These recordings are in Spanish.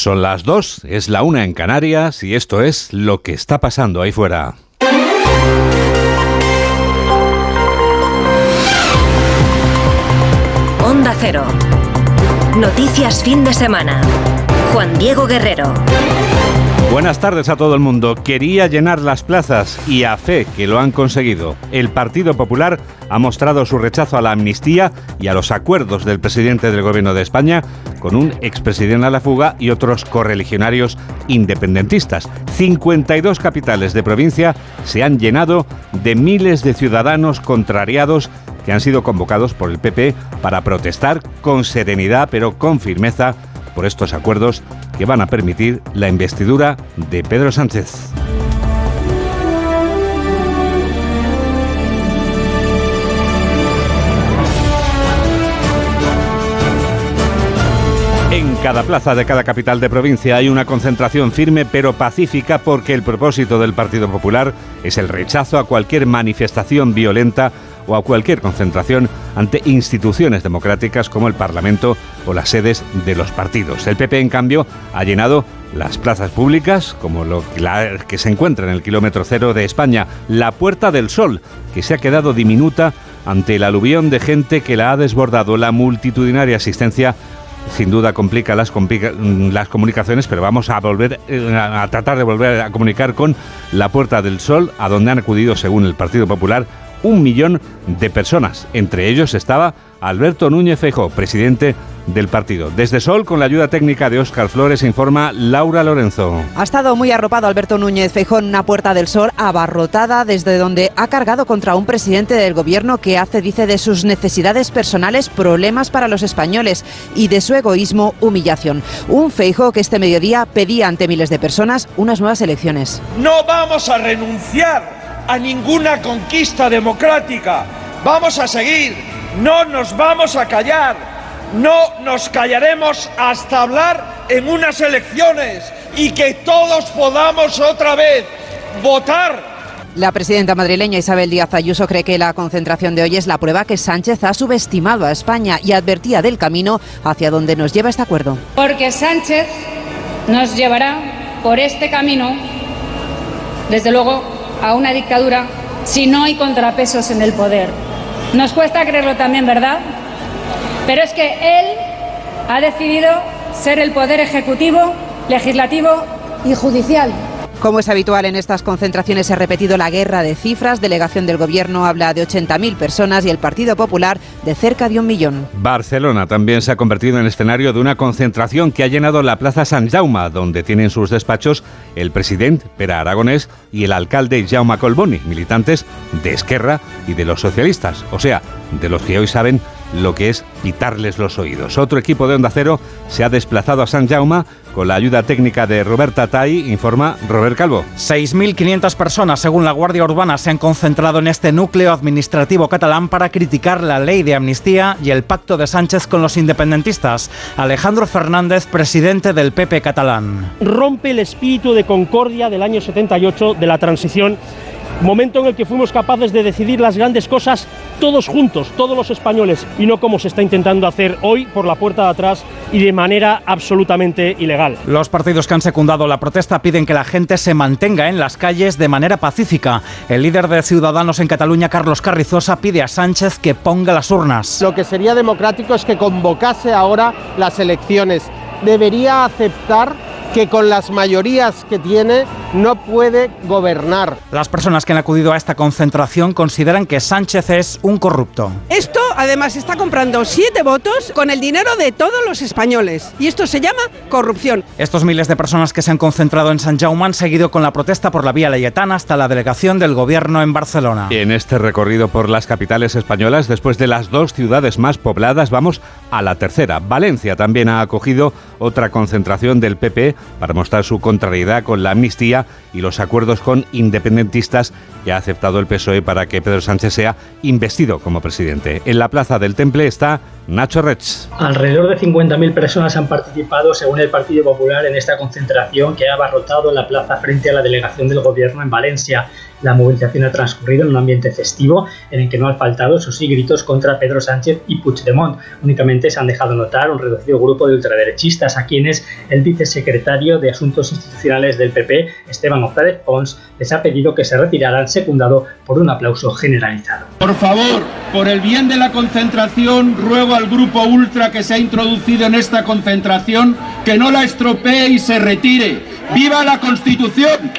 Son las dos, es la una en Canarias y esto es lo que está pasando ahí fuera. Onda Cero. Noticias fin de semana. Juan Diego Guerrero. Buenas tardes a todo el mundo. Quería llenar las plazas y a fe que lo han conseguido. El Partido Popular ha mostrado su rechazo a la amnistía y a los acuerdos del presidente del Gobierno de España con un expresidente a la fuga y otros correligionarios independentistas. 52 capitales de provincia se han llenado de miles de ciudadanos contrariados que han sido convocados por el PP para protestar con serenidad pero con firmeza por estos acuerdos que van a permitir la investidura de Pedro Sánchez. En cada plaza de cada capital de provincia hay una concentración firme pero pacífica porque el propósito del Partido Popular es el rechazo a cualquier manifestación violenta o a cualquier concentración ante instituciones democráticas como el Parlamento o las sedes de los partidos. El PP, en cambio, ha llenado las plazas públicas, como lo que se encuentra en el kilómetro cero de España, la Puerta del Sol, que se ha quedado diminuta ante el aluvión de gente que la ha desbordado. La multitudinaria asistencia sin duda complica las, las comunicaciones, pero vamos a volver eh, a tratar de volver a comunicar con la Puerta del Sol, a donde han acudido, según el Partido Popular, un millón de personas. Entre ellos estaba Alberto Núñez Feijóo, presidente del partido. Desde Sol, con la ayuda técnica de Óscar Flores, informa Laura Lorenzo. Ha estado muy arropado Alberto Núñez Feijóo en una puerta del Sol abarrotada desde donde ha cargado contra un presidente del gobierno que hace, dice, de sus necesidades personales problemas para los españoles y de su egoísmo humillación. Un Feijóo que este mediodía pedía ante miles de personas unas nuevas elecciones. No vamos a renunciar a ninguna conquista democrática. Vamos a seguir, no nos vamos a callar, no nos callaremos hasta hablar en unas elecciones y que todos podamos otra vez votar la presidenta madrileña Isabel Díaz Ayuso cree que la concentración de hoy es la prueba que Sánchez ha subestimado a España y advertía del camino hacia donde nos lleva este acuerdo. Porque Sánchez nos llevará por este camino, desde luego, a una dictadura si no hay contrapesos en el poder. Nos cuesta creerlo también, ¿verdad? Pero es que él ha decidido ser el poder ejecutivo, legislativo y judicial. Como es habitual en estas concentraciones, se ha repetido la guerra de cifras. Delegación del Gobierno habla de 80.000 personas y el Partido Popular de cerca de un millón. Barcelona también se ha convertido en escenario de una concentración que ha llenado la Plaza San Jaume, donde tienen sus despachos el presidente Pera Aragonés y el alcalde Jaume Colboni, militantes de Esquerra y de los socialistas, o sea, de los que hoy saben lo que es pitarles los oídos. Otro equipo de Onda Cero se ha desplazado a San Jaume con la ayuda técnica de Roberta Tai, informa Robert Calvo. 6.500 personas, según la Guardia Urbana, se han concentrado en este núcleo administrativo catalán para criticar la ley de amnistía y el pacto de Sánchez con los independentistas. Alejandro Fernández, presidente del PP catalán. Rompe el espíritu de concordia del año 78 de la transición momento en el que fuimos capaces de decidir las grandes cosas todos juntos, todos los españoles, y no como se está intentando hacer hoy por la puerta de atrás y de manera absolutamente ilegal. Los partidos que han secundado la protesta piden que la gente se mantenga en las calles de manera pacífica. El líder de Ciudadanos en Cataluña, Carlos Carrizosa, pide a Sánchez que ponga las urnas. Lo que sería democrático es que convocase ahora las elecciones. Debería aceptar que con las mayorías que tiene no puede gobernar. Las personas que han acudido a esta concentración consideran que Sánchez es un corrupto. Esto además está comprando siete votos con el dinero de todos los españoles y esto se llama corrupción. Estos miles de personas que se han concentrado en San Jaume han seguido con la protesta por la vía Layetana hasta la delegación del gobierno en Barcelona. Y en este recorrido por las capitales españolas, después de las dos ciudades más pobladas, vamos a la tercera. Valencia también ha acogido otra concentración del PP para mostrar su contrariedad con la amnistía y los acuerdos con independentistas que ha aceptado el PSOE para que Pedro Sánchez sea investido como presidente. En la plaza del Temple está Nacho Rech. Alrededor de 50.000 personas han participado, según el Partido Popular, en esta concentración que ha abarrotado la plaza frente a la delegación del gobierno en Valencia. La movilización ha transcurrido en un ambiente festivo en el que no han faltado sus gritos contra Pedro Sánchez y Puigdemont. Únicamente se han dejado notar un reducido grupo de ultraderechistas a quienes el vicesecretario de Asuntos Institucionales del PP, Esteban González Pons, les ha pedido que se retiraran, secundado por un aplauso generalizado. Por favor, por el bien de la concentración, ruego al grupo ultra que se ha introducido en esta concentración que no la estropee y se retire. ¡Viva la Constitución!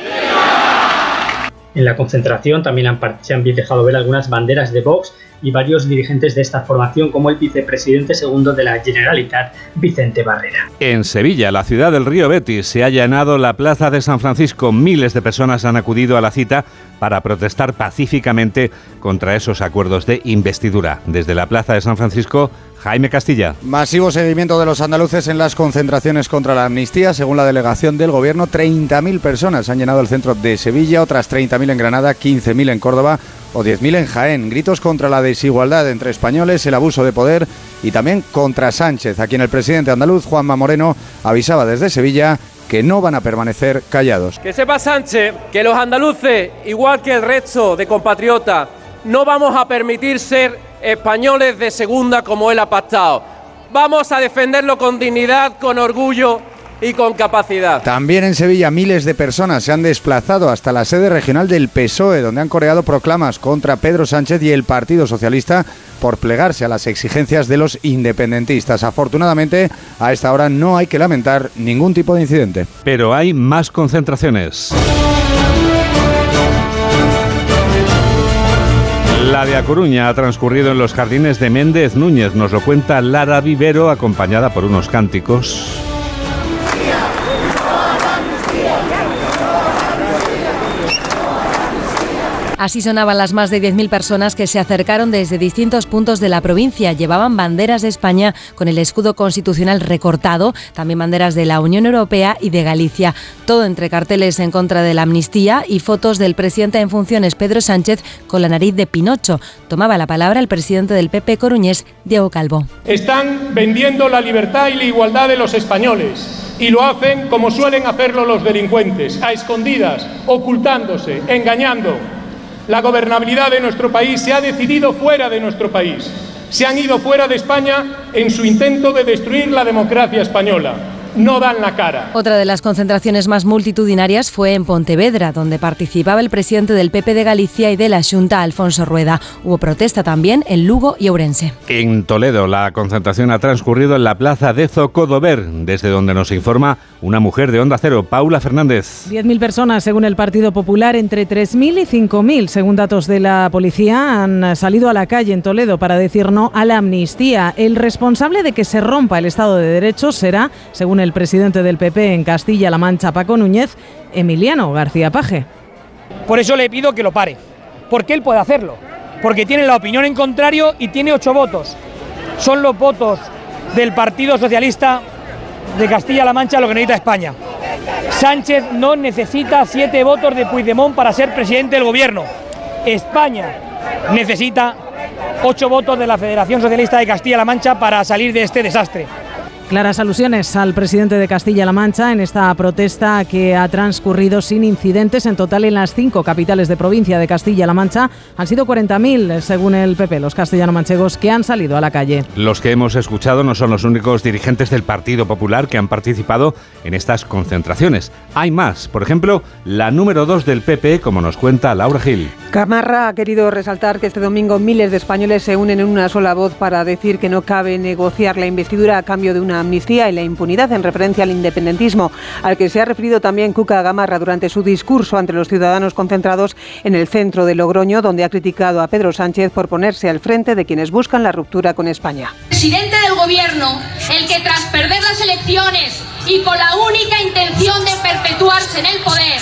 En la concentración también se han dejado ver algunas banderas de Vox y varios dirigentes de esta formación, como el vicepresidente segundo de la Generalitat, Vicente Barrera. En Sevilla, la ciudad del río Betis, se ha llenado la plaza de San Francisco. Miles de personas han acudido a la cita para protestar pacíficamente contra esos acuerdos de investidura. Desde la plaza de San Francisco, Jaime Castilla. Masivo seguimiento de los andaluces en las concentraciones contra la amnistía. Según la delegación del gobierno, 30.000 personas han llenado el centro de Sevilla, otras 30.000 en Granada, 15.000 en Córdoba o 10.000 en Jaén. Gritos contra la desigualdad entre españoles, el abuso de poder y también contra Sánchez, a quien el presidente andaluz, Juanma Moreno, avisaba desde Sevilla que no van a permanecer callados. Que sepa Sánchez que los andaluces, igual que el resto de compatriotas, no vamos a permitir ser españoles de segunda como él ha pactado. Vamos a defenderlo con dignidad, con orgullo y con capacidad. También en Sevilla miles de personas se han desplazado hasta la sede regional del PSOE, donde han coreado proclamas contra Pedro Sánchez y el Partido Socialista por plegarse a las exigencias de los independentistas. Afortunadamente, a esta hora no hay que lamentar ningún tipo de incidente. Pero hay más concentraciones. La de A Coruña ha transcurrido en los jardines de Méndez Núñez, nos lo cuenta Lara Vivero, acompañada por unos cánticos. Así sonaban las más de 10.000 personas que se acercaron desde distintos puntos de la provincia. Llevaban banderas de España con el escudo constitucional recortado, también banderas de la Unión Europea y de Galicia. Todo entre carteles en contra de la amnistía y fotos del presidente en funciones Pedro Sánchez con la nariz de Pinocho. Tomaba la palabra el presidente del PP coruñés, Diego Calvo. Están vendiendo la libertad y la igualdad de los españoles y lo hacen como suelen hacerlo los delincuentes, a escondidas, ocultándose, engañando, la gobernabilidad de nuestro país se ha decidido fuera de nuestro país. Se han ido fuera de España en su intento de destruir la democracia española no dan la cara. Otra de las concentraciones más multitudinarias fue en Pontevedra, donde participaba el presidente del PP de Galicia y de la Junta, Alfonso Rueda. Hubo protesta también en Lugo y Ourense. En Toledo, la concentración ha transcurrido en la plaza de Zocodover, desde donde nos informa una mujer de Onda Cero, Paula Fernández. 10.000 personas, según el Partido Popular, entre 3.000 y 5.000, según datos de la policía, han salido a la calle en Toledo para decir no a la amnistía. El responsable de que se rompa el Estado de Derecho será, según el presidente del PP en Castilla-La Mancha, Paco Núñez, Emiliano García Paje. Por eso le pido que lo pare, porque él puede hacerlo, porque tiene la opinión en contrario y tiene ocho votos. Son los votos del Partido Socialista de Castilla-La Mancha lo que necesita España. Sánchez no necesita siete votos de Puigdemont para ser presidente del gobierno. España necesita ocho votos de la Federación Socialista de Castilla-La Mancha para salir de este desastre. Claras alusiones al presidente de Castilla-La Mancha en esta protesta que ha transcurrido sin incidentes. En total, en las cinco capitales de provincia de Castilla-La Mancha han sido 40.000, según el PP, los castellano-manchegos que han salido a la calle. Los que hemos escuchado no son los únicos dirigentes del Partido Popular que han participado en estas concentraciones. Hay más. Por ejemplo, la número dos del PP, como nos cuenta Laura Gil. Camarra ha querido resaltar que este domingo miles de españoles se unen en una sola voz para decir que no cabe negociar la investidura a cambio de una amnistía y la impunidad en referencia al independentismo, al que se ha referido también Cuca Gamarra durante su discurso ante los ciudadanos concentrados en el centro de Logroño, donde ha criticado a Pedro Sánchez por ponerse al frente de quienes buscan la ruptura con España. Presidente del Gobierno, el que tras perder las elecciones y con la única intención de perpetuarse en el poder,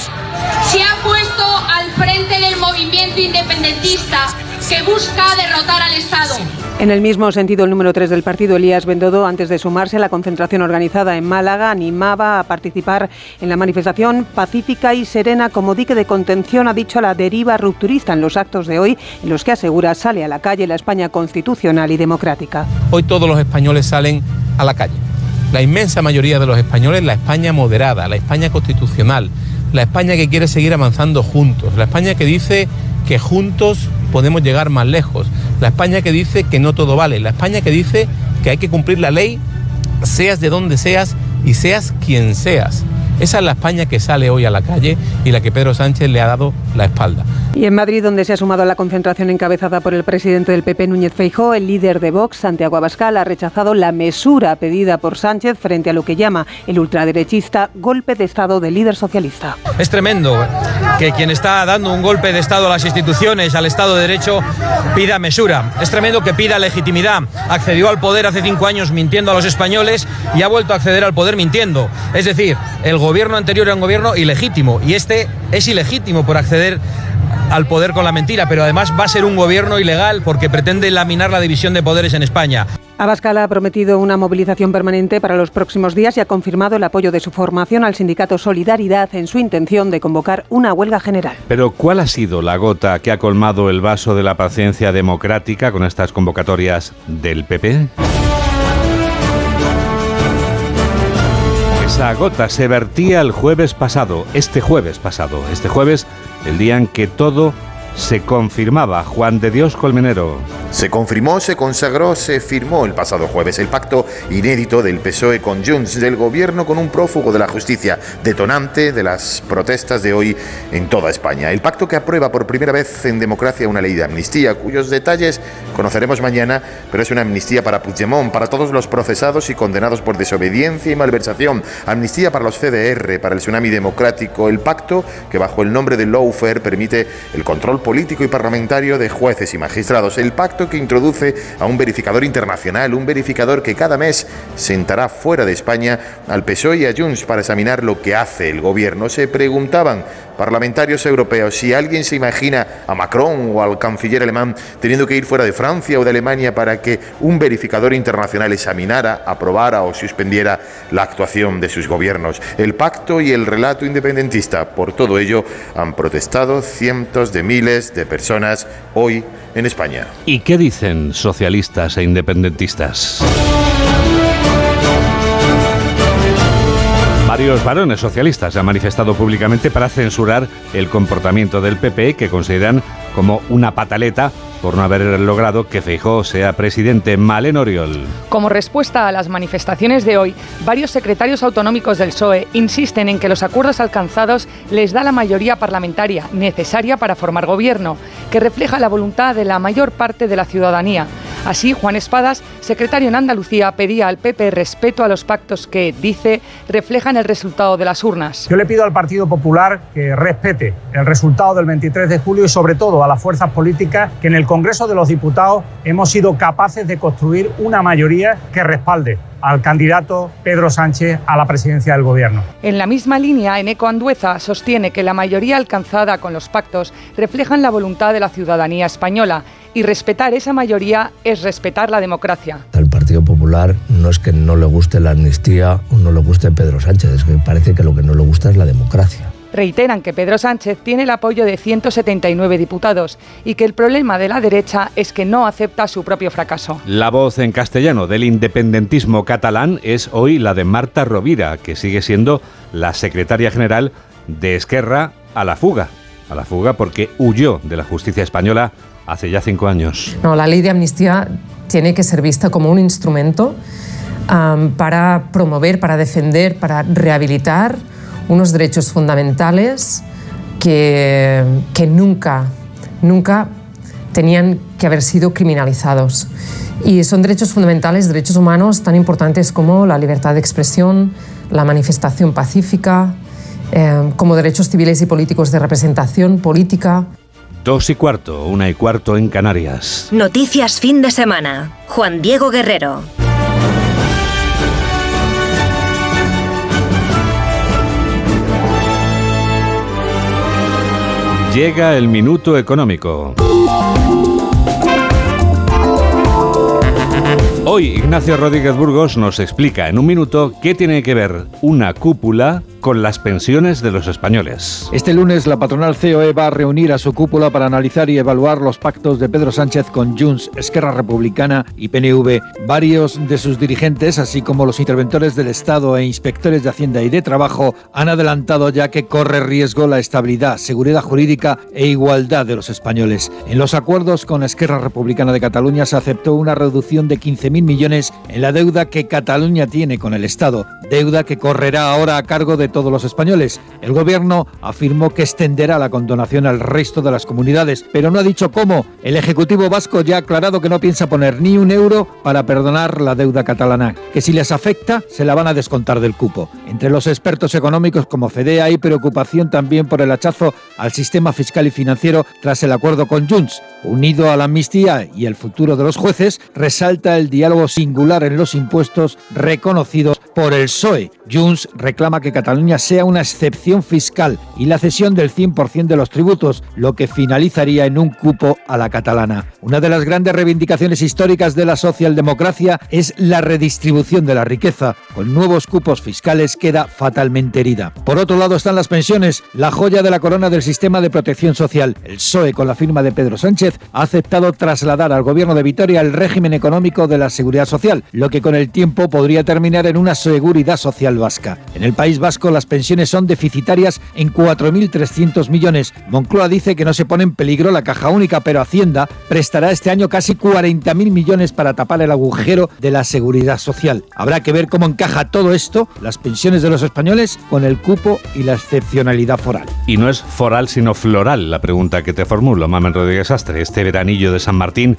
se ha puesto al frente del movimiento independentista que busca derrotar al Estado. En el mismo sentido, el número 3 del partido, Elías Bendodo, antes de sumarse a la concentración organizada en Málaga, animaba a participar en la manifestación pacífica y serena como dique de contención, ha dicho, a la deriva rupturista en los actos de hoy, en los que asegura sale a la calle la España constitucional y democrática. Hoy todos los españoles salen a la calle. La inmensa mayoría de los españoles, la España moderada, la España constitucional, la España que quiere seguir avanzando juntos, la España que dice que juntos podemos llegar más lejos, la España que dice que no todo vale, la España que dice que hay que cumplir la ley, seas de donde seas y seas quien seas. Esa es la España que sale hoy a la calle y la que Pedro Sánchez le ha dado la espalda. Y en Madrid, donde se ha sumado a la concentración encabezada por el presidente del PP, Núñez Feijó, el líder de Vox, Santiago Abascal, ha rechazado la mesura pedida por Sánchez frente a lo que llama el ultraderechista golpe de Estado del líder socialista. Es tremendo que quien está dando un golpe de Estado a las instituciones, al Estado de Derecho, pida mesura. Es tremendo que pida legitimidad. Accedió al poder hace cinco años mintiendo a los españoles y ha vuelto a acceder al poder mintiendo. Es decir, el gobierno anterior era un gobierno ilegítimo y este es ilegítimo por acceder al poder con la mentira, pero además va a ser un gobierno ilegal porque pretende laminar la división de poderes en España. Abascal ha prometido una movilización permanente para los próximos días y ha confirmado el apoyo de su formación al sindicato Solidaridad en su intención de convocar una huelga general. Pero ¿cuál ha sido la gota que ha colmado el vaso de la paciencia democrática con estas convocatorias del PP? Esa gota se vertía el jueves pasado, este jueves pasado, este jueves, el día en que todo se confirmaba. Juan de Dios Colmenero. Se confirmó, se consagró, se firmó el pasado jueves el pacto inédito del PSOE con Junts, del gobierno con un prófugo de la justicia, detonante de las protestas de hoy en toda España. El pacto que aprueba por primera vez en democracia una ley de amnistía, cuyos detalles conoceremos mañana, pero es una amnistía para Puigdemont, para todos los procesados y condenados por desobediencia y malversación, amnistía para los CDR, para el tsunami democrático, el pacto que bajo el nombre de lawfare permite el control político y parlamentario de jueces y magistrados, el pacto que introduce a un verificador internacional, un verificador que cada mes sentará fuera de España al PSOE y a Junts para examinar lo que hace el gobierno. Se preguntaban parlamentarios europeos si alguien se imagina a Macron o al canciller alemán teniendo que ir fuera de Francia o de Alemania para que un verificador internacional examinara, aprobara o suspendiera la actuación de sus gobiernos. El pacto y el relato independentista, por todo ello, han protestado cientos de miles de personas hoy en España. ¿Y qué dicen socialistas e independentistas? Varios varones socialistas han manifestado públicamente para censurar el comportamiento del PP que consideran como una pataleta por no haber logrado que Feijóo sea presidente. Malen Oriol. Como respuesta a las manifestaciones de hoy, varios secretarios autonómicos del PSOE insisten en que los acuerdos alcanzados les da la mayoría parlamentaria necesaria para formar gobierno, que refleja la voluntad de la mayor parte de la ciudadanía. Así, Juan Espadas, secretario en Andalucía, pedía al PP respeto a los pactos que, dice, reflejan el resultado de las urnas. Yo le pido al Partido Popular que respete el resultado del 23 de julio y sobre todo a las fuerzas políticas que en el Congreso de los Diputados hemos sido capaces de construir una mayoría que respalde al candidato Pedro Sánchez a la presidencia del Gobierno. En la misma línea, Eneco Andueza sostiene que la mayoría alcanzada con los pactos reflejan la voluntad de la ciudadanía española y respetar esa mayoría es respetar la democracia. Al Partido Popular no es que no le guste la amnistía o no le guste Pedro Sánchez, es que parece que lo que no le gusta es la democracia. Reiteran que Pedro Sánchez tiene el apoyo de 179 diputados y que el problema de la derecha es que no acepta su propio fracaso. La voz en castellano del independentismo catalán es hoy la de Marta Rovira, que sigue siendo la secretaria general de Esquerra a la fuga. A la fuga porque huyó de la justicia española hace ya cinco años. No, la ley de amnistía tiene que ser vista como un instrumento um, para promover, para defender, para rehabilitar unos derechos fundamentales que, que nunca, nunca tenían que haber sido criminalizados. Y son derechos fundamentales, derechos humanos tan importantes como la libertad de expresión, la manifestación pacífica, eh, como derechos civiles y políticos de representación política. Dos y cuarto, una y cuarto en Canarias. Noticias fin de semana. Juan Diego Guerrero. Llega el minuto económico. Hoy Ignacio Rodríguez Burgos nos explica en un minuto qué tiene que ver una cúpula con las pensiones de los españoles. Este lunes la patronal COE va a reunir a su cúpula para analizar y evaluar los pactos de Pedro Sánchez con Junts, Esquerra Republicana y PNV. Varios de sus dirigentes, así como los interventores del Estado e inspectores de Hacienda y de Trabajo, han adelantado ya que corre riesgo la estabilidad, seguridad jurídica e igualdad de los españoles. En los acuerdos con Esquerra Republicana de Cataluña se aceptó una reducción de 15.000 millones en la deuda que Cataluña tiene con el Estado, deuda que correrá ahora a cargo de todos los españoles. El gobierno afirmó que extenderá la condonación al resto de las comunidades, pero no ha dicho cómo. El Ejecutivo vasco ya ha aclarado que no piensa poner ni un euro para perdonar la deuda catalana, que si les afecta se la van a descontar del cupo. Entre los expertos económicos como FEDE hay preocupación también por el hachazo al sistema fiscal y financiero tras el acuerdo con Junts. Unido a la amnistía y el futuro de los jueces, resalta el diálogo singular en los impuestos reconocidos por el PSOE. Junts reclama que Cataluña sea una excepción fiscal y la cesión del 100% de los tributos, lo que finalizaría en un cupo a la catalana. Una de las grandes reivindicaciones históricas de la socialdemocracia es la redistribución de la riqueza. Con nuevos cupos fiscales queda fatalmente herida. Por otro lado están las pensiones, la joya de la corona del sistema de protección social. El PSOE, con la firma de Pedro Sánchez, ha aceptado trasladar al gobierno de Vitoria el régimen económico de la seguridad social, lo que con el tiempo podría terminar en una seguridad social vasca. En el País Vasco las pensiones son deficitarias en 4.300 millones. Moncloa dice que no se pone en peligro la caja única, pero Hacienda prestará este año casi 40.000 millones para tapar el agujero de la seguridad social. Habrá que ver cómo encaja todo esto, las pensiones de los españoles, con el cupo y la excepcionalidad foral. Y no es foral sino floral la pregunta que te formulo, Mamen Rodríguez Astre. Este veranillo de San Martín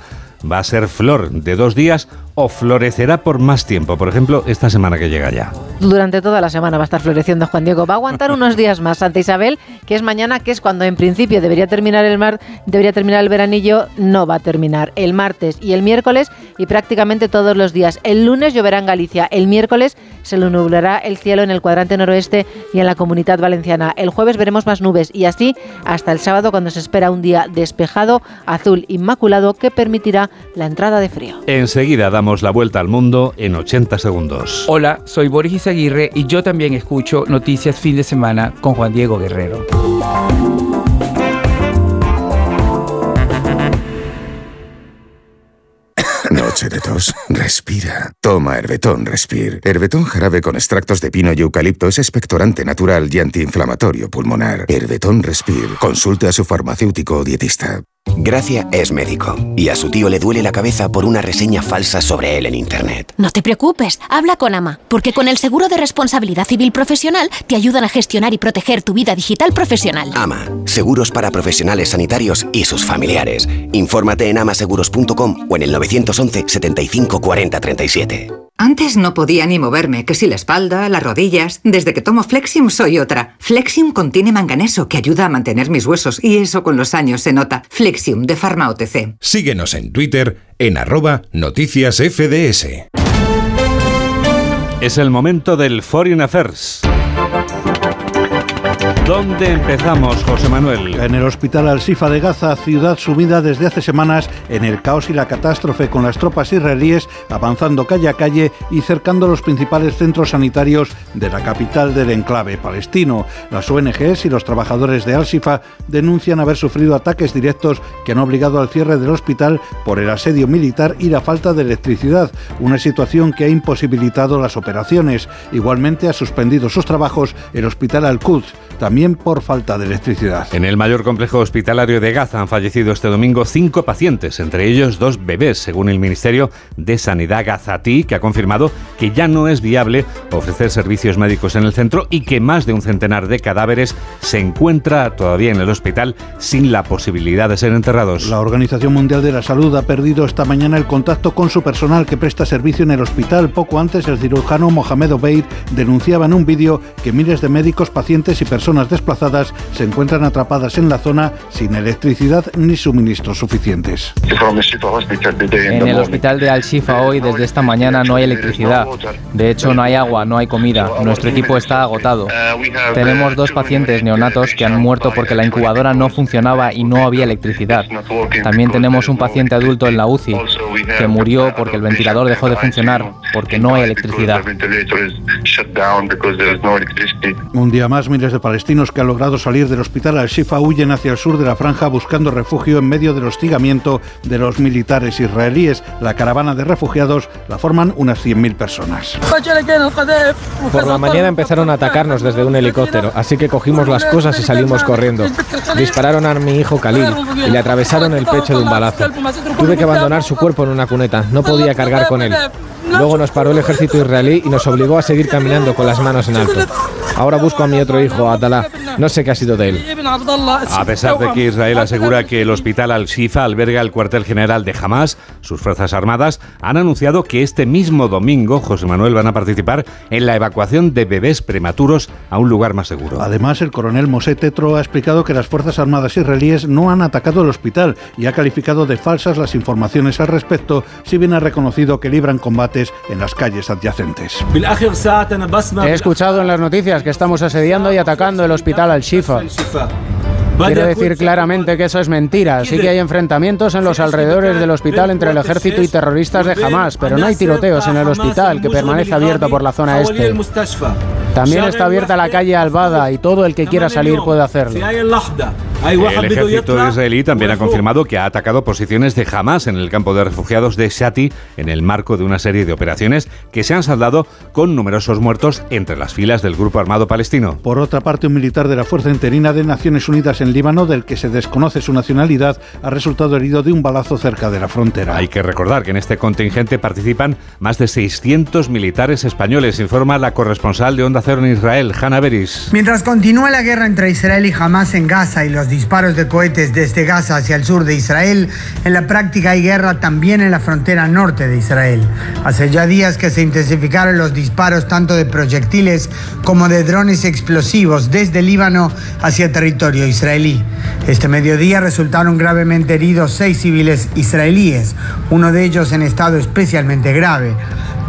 va a ser flor de dos días o florecerá por más tiempo, por ejemplo, esta semana que llega ya. Durante toda la semana va a estar floreciendo Juan Diego. Va a aguantar unos días más Santa Isabel, que es mañana, que es cuando en principio debería terminar el mar, debería terminar el veranillo, no va a terminar. El martes y el miércoles y prácticamente todos los días. El lunes lloverá en Galicia, el miércoles se lo nublará el cielo en el cuadrante noroeste y en la comunidad valenciana. El jueves veremos más nubes y así hasta el sábado cuando se espera un día despejado, azul inmaculado que permitirá la entrada de frío. Enseguida damos la vuelta al mundo en 80 segundos. Hola, soy Boris Izaguirre y yo también escucho Noticias Fin de Semana con Juan Diego Guerrero. Noche de tos. Respira. Toma Herbetón Respir. Herbetón jarabe con extractos de pino y eucalipto es expectorante natural y antiinflamatorio pulmonar. Herbetón Respir. Consulte a su farmacéutico o dietista. Gracia es médico y a su tío le duele la cabeza por una reseña falsa sobre él en Internet. No te preocupes, habla con AMA, porque con el seguro de responsabilidad civil profesional te ayudan a gestionar y proteger tu vida digital profesional. AMA, seguros para profesionales sanitarios y sus familiares. Infórmate en amaseguros.com o en el 911 75 40 37. Antes no podía ni moverme, que si la espalda, las rodillas. Desde que tomo Flexium soy otra. Flexium contiene manganeso que ayuda a mantener mis huesos y eso con los años se nota. Flexium de Pharma OTC. Síguenos en Twitter en arroba noticias FDS. Es el momento del Foreign Affairs. ¿Dónde empezamos, José Manuel? En el hospital Al-Sifa de Gaza, ciudad sumida desde hace semanas en el caos y la catástrofe, con las tropas israelíes avanzando calle a calle y cercando los principales centros sanitarios de la capital del enclave palestino. Las ONGs y los trabajadores de Al-Sifa denuncian haber sufrido ataques directos que han obligado al cierre del hospital por el asedio militar y la falta de electricidad, una situación que ha imposibilitado las operaciones. Igualmente ha suspendido sus trabajos el hospital Al-Quds, también por falta de electricidad. En el mayor complejo hospitalario de Gaza han fallecido este domingo cinco pacientes, entre ellos dos bebés, según el Ministerio de Sanidad gazatí, que ha confirmado que ya no es viable ofrecer servicios médicos en el centro y que más de un centenar de cadáveres se encuentra todavía en el hospital sin la posibilidad de ser enterrados. La Organización Mundial de la Salud ha perdido esta mañana el contacto con su personal que presta servicio en el hospital. Poco antes, el cirujano Mohamed Obeid denunciaba en un vídeo que miles de médicos, pacientes y personas personas desplazadas se encuentran atrapadas en la zona sin electricidad ni suministros suficientes. En el hospital de Al-Shifa hoy, desde esta mañana, no hay electricidad. De hecho, no hay agua, no hay comida. Nuestro equipo está agotado. Tenemos dos pacientes neonatos que han muerto porque la incubadora no funcionaba y no había electricidad. También tenemos un paciente adulto en la UCI que murió porque el ventilador dejó de funcionar porque no hay electricidad. Un día más, miles de palestinos que han logrado salir del hospital al-Shifa huyen hacia el sur de la franja buscando refugio en medio del hostigamiento de los militares israelíes. La caravana de refugiados la forman unas 100.000 personas. Por la mañana empezaron a atacarnos desde un helicóptero, así que cogimos las cosas y salimos corriendo. Dispararon a mi hijo Khalil y le atravesaron el pecho de un balazo. Tuve que abandonar su cuerpo en una cuneta, no podía cargar con él. Luego nos paró el ejército israelí y nos obligó a seguir caminando con las manos en alto. Ahora busco a mi otro hijo, Atalá. No sé qué ha sido de él. A pesar de que Israel asegura que el hospital Al-Shifa alberga el cuartel general de Hamas, sus fuerzas armadas han anunciado que este mismo domingo, José Manuel, van a participar en la evacuación de bebés prematuros a un lugar más seguro. Además, el coronel Mosé Tetro ha explicado que las fuerzas armadas israelíes no han atacado el hospital y ha calificado de falsas las informaciones al respecto, si bien ha reconocido que libran combates en las calles adyacentes. He escuchado en las noticias que estamos asediando y atacando el hospital Al-Shifa. Quiero decir claramente que eso es mentira. Sí que hay enfrentamientos en los alrededores del hospital entre el ejército y terroristas de Hamas, pero no hay tiroteos en el hospital que permanece abierto por la zona este. También está abierta la calle Albada y todo el que quiera salir puede hacerlo. El ejército israelí también ha confirmado que ha atacado posiciones de Hamas en el campo de refugiados de Shati en el marco de una serie de operaciones que se han saldado con numerosos muertos entre las filas del grupo armado palestino. Por otra parte, un militar de la Fuerza Interina de Naciones Unidas en Líbano, del que se desconoce su nacionalidad, ha resultado herido de un balazo cerca de la frontera. Hay que recordar que en este contingente participan más de 600 militares españoles, informa la corresponsal de Onda Cero en Israel, Hanna Beris. Mientras continúa la guerra entre Israel y Hamas en Gaza y los disparos de cohetes desde Gaza hacia el sur de Israel, en la práctica hay guerra también en la frontera norte de Israel. Hace ya días que se intensificaron los disparos tanto de proyectiles como de drones explosivos desde Líbano hacia territorio israelí. Este mediodía resultaron gravemente heridos seis civiles israelíes, uno de ellos en estado especialmente grave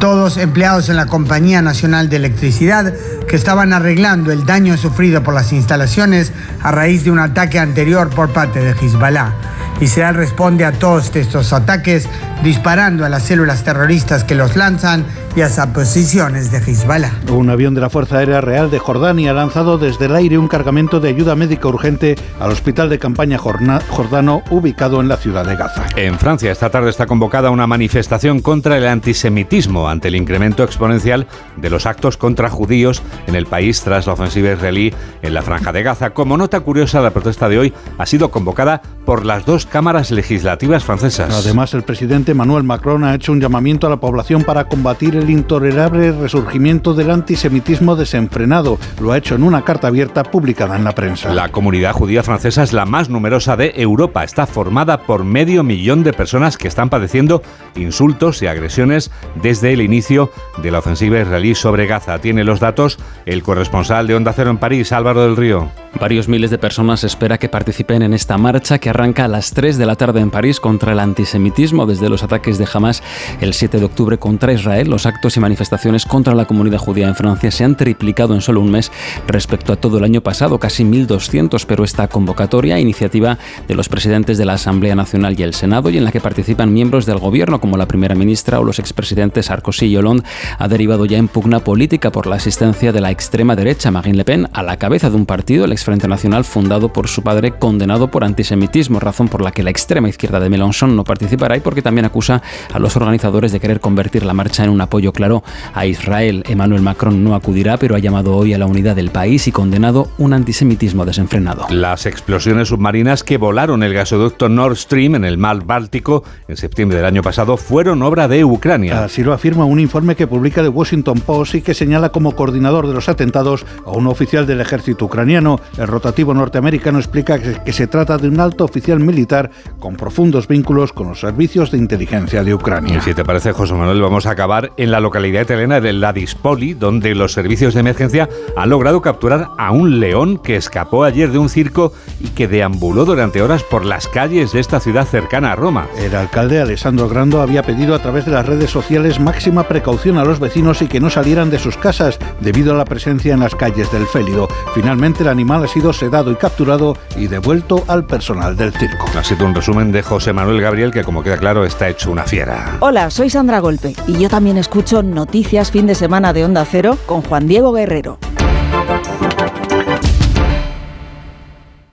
todos empleados en la Compañía Nacional de Electricidad que estaban arreglando el daño sufrido por las instalaciones a raíz de un ataque anterior por parte de Hezbollah. Israel responde a todos estos ataques disparando a las células terroristas que los lanzan y a las posiciones de Hezbollah. Un avión de la Fuerza Aérea Real de Jordania ha lanzado desde el aire un cargamento de ayuda médica urgente al hospital de campaña jordano ubicado en la ciudad de Gaza. En Francia esta tarde está convocada una manifestación contra el antisemitismo ante el incremento exponencial de los actos contra judíos en el país tras la ofensiva israelí en la franja de Gaza. Como nota curiosa, la protesta de hoy ha sido convocada por las dos cámaras legislativas francesas. Además, el presidente Emmanuel Macron ha hecho un llamamiento a la población para combatir el intolerable resurgimiento del antisemitismo desenfrenado. Lo ha hecho en una carta abierta publicada en la prensa. La comunidad judía francesa es la más numerosa de Europa. Está formada por medio millón de personas que están padeciendo insultos y agresiones desde el inicio de la ofensiva israelí sobre Gaza. Tiene los datos el corresponsal de Onda Cero en París, Álvaro del Río. Varios miles de personas espera que participen en esta marcha que arranca a las 3 de la tarde en París contra el antisemitismo desde los ataques de Hamas el 7 de octubre contra Israel. Los actos y manifestaciones contra la comunidad judía en Francia se han triplicado en solo un mes respecto a todo el año pasado, casi 1.200, pero esta convocatoria, iniciativa de los presidentes de la Asamblea Nacional y el Senado y en la que participan miembros del gobierno como la primera ministra o los expresidentes Sarkozy y Hollande, ha derivado ya en pugna política por la asistencia de la extrema derecha Marine Le Pen a la cabeza de un partido, el Frente Nacional fundado por su padre condenado por antisemitismo, razón por la que la extrema izquierda de Mélenchon no participará y porque también acusa a los organizadores de querer convertir la marcha en un apoyo claro a Israel. Emmanuel Macron no acudirá, pero ha llamado hoy a la unidad del país y condenado un antisemitismo desenfrenado. Las explosiones submarinas que volaron el gasoducto Nord Stream en el mar Báltico en septiembre del año pasado fueron obra de Ucrania. Así lo afirma un informe que publica The Washington Post y que señala como coordinador de los atentados a un oficial del ejército ucraniano El rotativo norteamericano explica que se trata de un alto oficial militar con profundos vínculos con los servicios de inteligencia de Ucrania. Y si te parece, José Manuel, vamos a acabar en la localidad italiana de Ladispoli, donde los servicios de emergencia han logrado capturar a un león que escapó ayer de un circo y que deambuló durante horas por las calles de esta ciudad cercana a Roma. El alcalde Alessandro Grando había pedido a través de las redes sociales máxima precaución a los vecinos y que no salieran de sus casas debido a la presencia en las calles del Félido. Finalmente el animal ha sido sedado y capturado y devuelto al personal del circo. Ha sido un resumen de José Manuel Gabriel que como queda claro está hecho una fiera. Hola, soy Sandra Golpe y yo también escucho Noticias Fin de Semana de Onda Cero con Juan Diego Guerrero.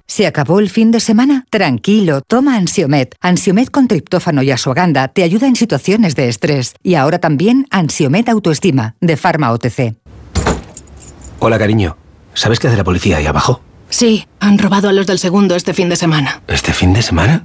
¿Se acabó el fin de semana? Tranquilo, toma Ansiomet. Ansiomet con triptófano y asuaganda te ayuda en situaciones de estrés. Y ahora también Ansiomet Autoestima, de Pharma OTC. Hola, cariño. ¿Sabes qué hace la policía ahí abajo? Sí, han robado a los del segundo este fin de semana. ¿Este fin de semana?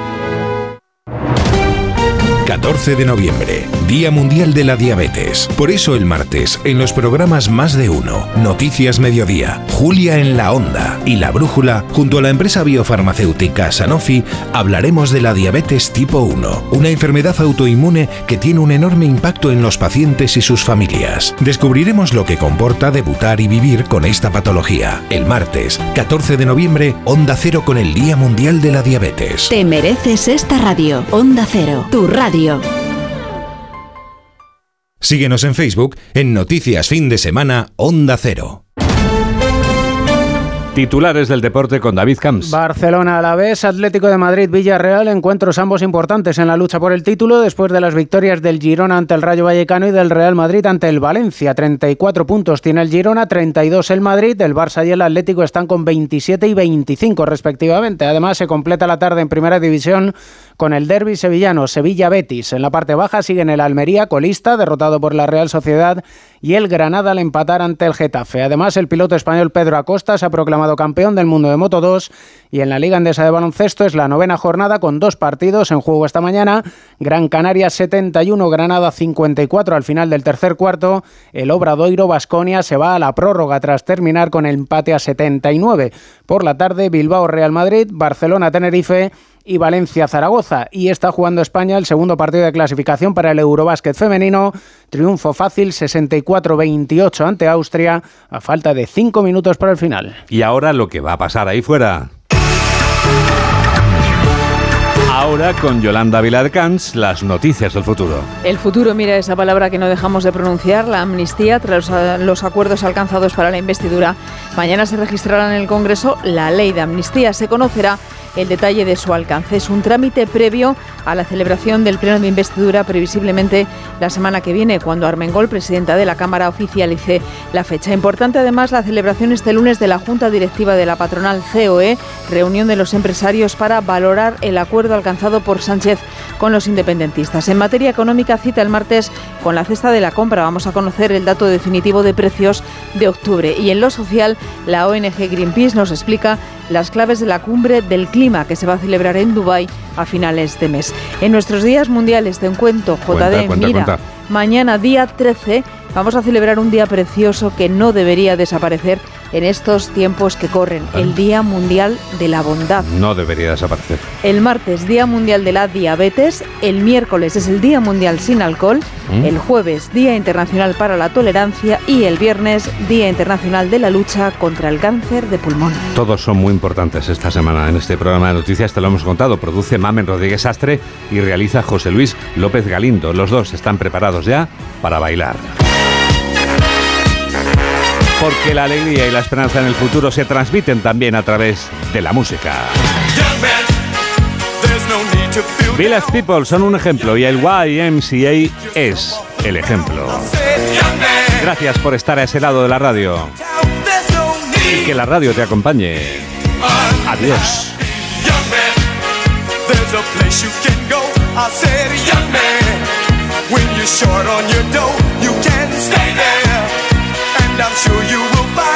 14 de noviembre, Día Mundial de la Diabetes. Por eso el martes, en los programas Más de Uno, Noticias Mediodía, Julia en la Onda y La Brújula, junto a la empresa biofarmacéutica Sanofi, hablaremos de la diabetes tipo 1, una enfermedad autoinmune que tiene un enorme impacto en los pacientes y sus familias. Descubriremos lo que comporta debutar y vivir con esta patología. El martes, 14 de noviembre, Onda Cero con el Día Mundial de la Diabetes. Te mereces esta radio. Onda Cero, tu radio. Síguenos en Facebook en Noticias Fin de Semana Onda Cero. Titulares del deporte con David Camps. Barcelona a la vez, Atlético de Madrid, Villarreal, encuentros ambos importantes en la lucha por el título después de las victorias del Girona ante el Rayo Vallecano y del Real Madrid ante el Valencia. 34 puntos tiene el Girona, 32 el Madrid, el Barça y el Atlético están con 27 y 25 respectivamente. Además se completa la tarde en Primera División con el derby sevillano Sevilla-Betis. En la parte baja siguen el Almería, colista, derrotado por la Real Sociedad, y el Granada al empatar ante el Getafe. Además, el piloto español Pedro Acosta se ha proclamado campeón del mundo de Moto 2 y en la Liga Andesa de Baloncesto es la novena jornada con dos partidos en juego esta mañana. Gran Canaria 71, Granada 54 al final del tercer cuarto. El Obradoiro Basconia se va a la prórroga tras terminar con el empate a 79. Por la tarde, Bilbao Real Madrid, Barcelona Tenerife y Valencia-Zaragoza. Y está jugando España el segundo partido de clasificación para el Eurobásquet femenino. Triunfo fácil 64-28 ante Austria a falta de 5 minutos para el final. Y ahora lo que va a pasar ahí fuera. Ahora con Yolanda Viladcans, las noticias del futuro. El futuro, mira esa palabra que no dejamos de pronunciar, la amnistía tras los, los, acuerdos alcanzados para la investidura. Mañana se registrará en el Congreso la ley de amnistía. Se conocerá el detalle de su alcance. Es un trámite previo a la celebración del pleno de investidura, previsiblemente la semana que viene, cuando Armengol, presidenta de la Cámara, oficialice la fecha. Importante además la celebración este lunes de la Junta Directiva de la patronal COE, reunión de los empresarios para valorar el acuerdo alcanzado por Sánchez con los independentistas. En materia económica, cita el martes con la cesta de la compra. Vamos a conocer el dato definitivo de precios de octubre. Y en lo social, la ONG Greenpeace nos explica las claves de la cumbre del clima que se va a celebrar en Dubái a finales de mes. En nuestros días mundiales de encuentro, JD, Cuenta, cuenta, mira, cuenta. mañana día 13 vamos a celebrar un día precioso que no debería desaparecer en estos tiempos que corren, el Día Mundial de la Bondad. No debería desaparecer. El martes, Día Mundial de la Diabetes. El miércoles es el Día Mundial sin alcohol. ¿Mm? El jueves, Día Internacional para la Tolerancia. Y el viernes, Día Internacional de la Lucha contra el Cáncer de Pulmón. Todos son muy importantes esta semana. En este programa de noticias te lo hemos contado. Produce Mamen Rodríguez Astre y realiza José Luis López Galindo. Los dos están preparados ya para bailar. Porque la alegría y la esperanza en el futuro se transmiten también a través de la música. Village People son un ejemplo y el YMCA es el ejemplo. Gracias por estar a ese lado de la radio. Y que la radio te acompañe. Adiós. There's a place you can go. I said, young man, when you short on your dough. I'm sure you will find